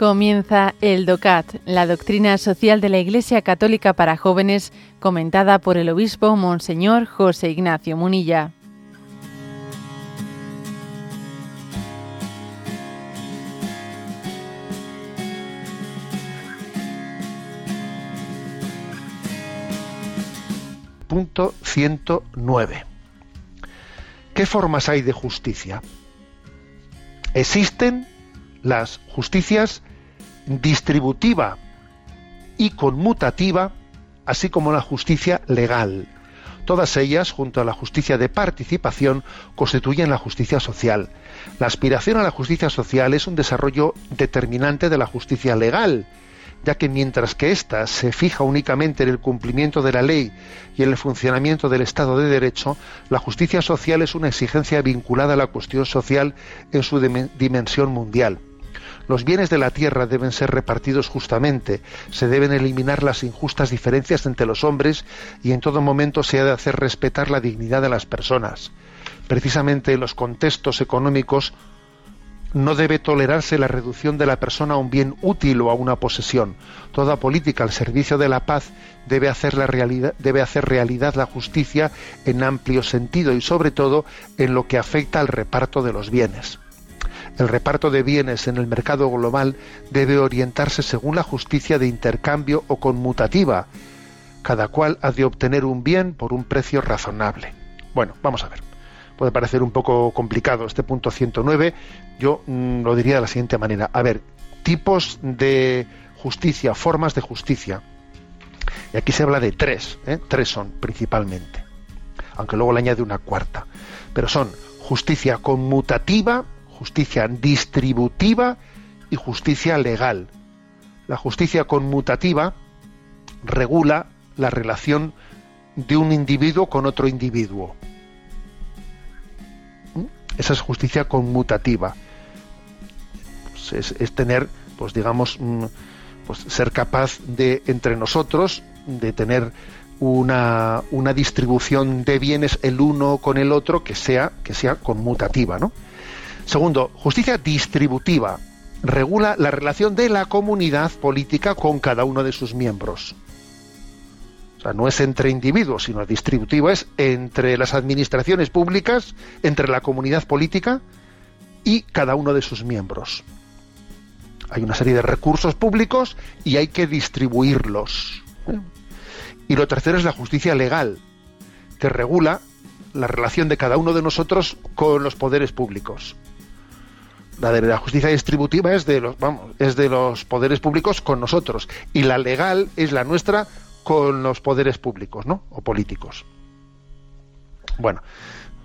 Comienza el DOCAT, la doctrina social de la Iglesia Católica para jóvenes, comentada por el obispo Monseñor José Ignacio Munilla. Punto 109. ¿Qué formas hay de justicia? Existen las justicias distributiva y conmutativa, así como la justicia legal. Todas ellas, junto a la justicia de participación, constituyen la justicia social. La aspiración a la justicia social es un desarrollo determinante de la justicia legal, ya que mientras que ésta se fija únicamente en el cumplimiento de la ley y en el funcionamiento del Estado de Derecho, la justicia social es una exigencia vinculada a la cuestión social en su dimensión mundial. Los bienes de la tierra deben ser repartidos justamente, se deben eliminar las injustas diferencias entre los hombres y en todo momento se ha de hacer respetar la dignidad de las personas. Precisamente en los contextos económicos no debe tolerarse la reducción de la persona a un bien útil o a una posesión. Toda política al servicio de la paz debe hacer, la realidad, debe hacer realidad la justicia en amplio sentido y sobre todo en lo que afecta al reparto de los bienes. El reparto de bienes en el mercado global debe orientarse según la justicia de intercambio o conmutativa. Cada cual ha de obtener un bien por un precio razonable. Bueno, vamos a ver. Puede parecer un poco complicado este punto 109. Yo mm, lo diría de la siguiente manera. A ver, tipos de justicia, formas de justicia. Y aquí se habla de tres, ¿eh? tres son principalmente. Aunque luego le añade una cuarta. Pero son justicia conmutativa, justicia distributiva y justicia legal. La justicia conmutativa regula la relación de un individuo con otro individuo. ¿Mm? Esa es justicia conmutativa. Pues es, tener, pues digamos, mm, pues ser capaz de entre nosotros de tener una, una, distribución de bienes el uno con el otro que sea que sea conmutativa, ¿no? Segundo, justicia distributiva. Regula la relación de la comunidad política con cada uno de sus miembros. O sea, no es entre individuos, sino distributiva es entre las administraciones públicas, entre la comunidad política y cada uno de sus miembros. Hay una serie de recursos públicos y hay que distribuirlos. Y lo tercero es la justicia legal, que regula la relación de cada uno de nosotros con los poderes públicos. La de la justicia distributiva es de los, vamos, es de los poderes públicos con nosotros y la legal es la nuestra con los poderes públicos, ¿no? O políticos. Bueno,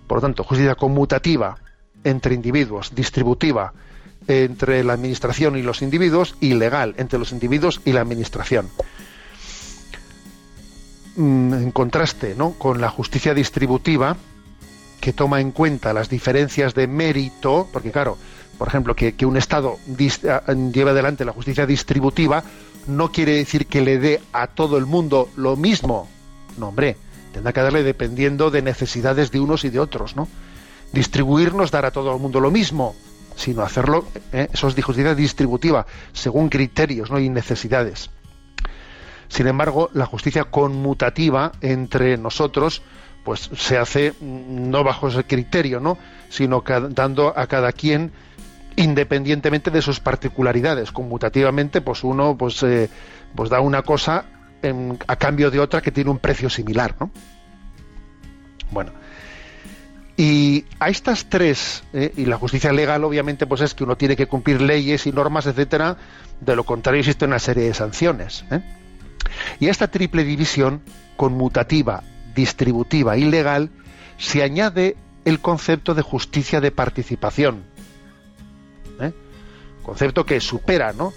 por lo tanto, justicia conmutativa entre individuos, distributiva entre la administración y los individuos y legal entre los individuos y la administración. Mm, en contraste, ¿no? Con la justicia distributiva que toma en cuenta las diferencias de mérito, porque claro, por ejemplo, que, un Estado lleve adelante la justicia distributiva, no quiere decir que le dé a todo el mundo lo mismo. No, hombre, tendrá que darle dependiendo de necesidades de unos y de otros, ¿no? Distribuirnos, dar a todo el mundo lo mismo, sino hacerlo, ¿eh? eso es justicia distributiva, según criterios ¿no? y necesidades. Sin embargo, la justicia conmutativa entre nosotros, pues se hace mm, no bajo ese criterio, ¿no? sino dando a cada quien independientemente de sus particularidades. Conmutativamente, pues uno pues, eh, pues da una cosa a cambio de otra que tiene un precio similar, ¿no? Bueno. Y a estas tres, eh, y la justicia legal obviamente pues es que uno tiene que cumplir leyes y normas, etcétera, de lo contrario existe una serie de sanciones. ¿eh? Y a esta triple división, conmutativa, distributiva y legal, se añade el concepto de justicia de participación. Concepto que supera ¿no?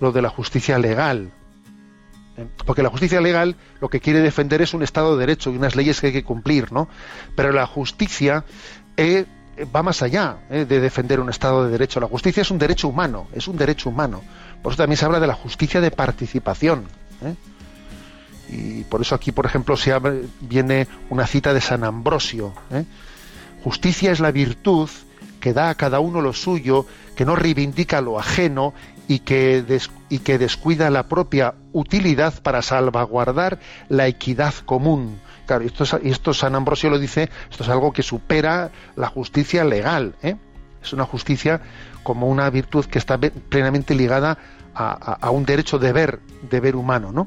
lo de la justicia legal. ¿eh? Porque la justicia legal lo que quiere defender es un Estado de Derecho y unas leyes que hay que cumplir, ¿no? Pero la justicia eh, va más allá de defender un Estado de Derecho. La justicia es un derecho humano, es un derecho humano. Por eso también se habla de la justicia de participación. Y por eso aquí, por ejemplo, se viene una cita de San Ambrosio. Justicia es la virtud que da a cada uno lo suyo, que no reivindica lo ajeno y que, y que descuida la propia utilidad para salvaguardar la equidad común. Claro, esto, esto San Ambrosio lo dice, esto es algo que supera la justicia legal. ¿eh? Es una justicia como una virtud que está plenamente ligada a, un derecho de ver, de ver humano, ¿no?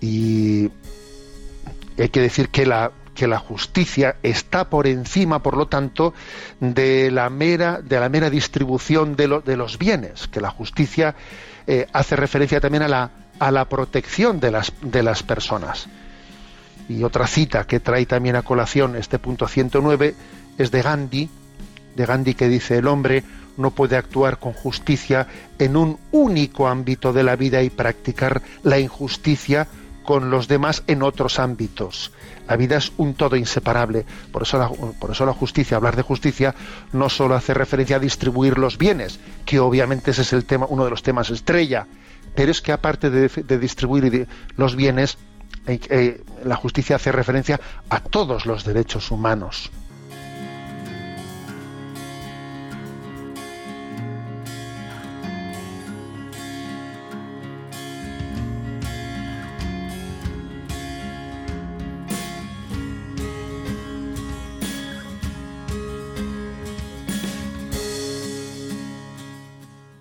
Y hay que decir que la, que la justicia está por encima, por lo tanto, de la mera, de la mera distribución de, de los bienes, que la justicia eh, hace referencia también a la, a la protección de las, de las personas. Y otra cita que trae también a colación este punto 109 es de Gandhi, de Gandhi que dice el hombre no puede actuar con justicia en un único ámbito de la vida y practicar la injusticia con los demás en otros ámbitos. La vida es un todo inseparable. Por eso la, por eso la justicia, hablar de justicia, no solo hace referencia a distribuir los bienes, que obviamente ese es el tema, uno de los temas estrella, pero es que aparte de, distribuir los bienes, eh, eh, la justicia hace referencia a todos los derechos humanos.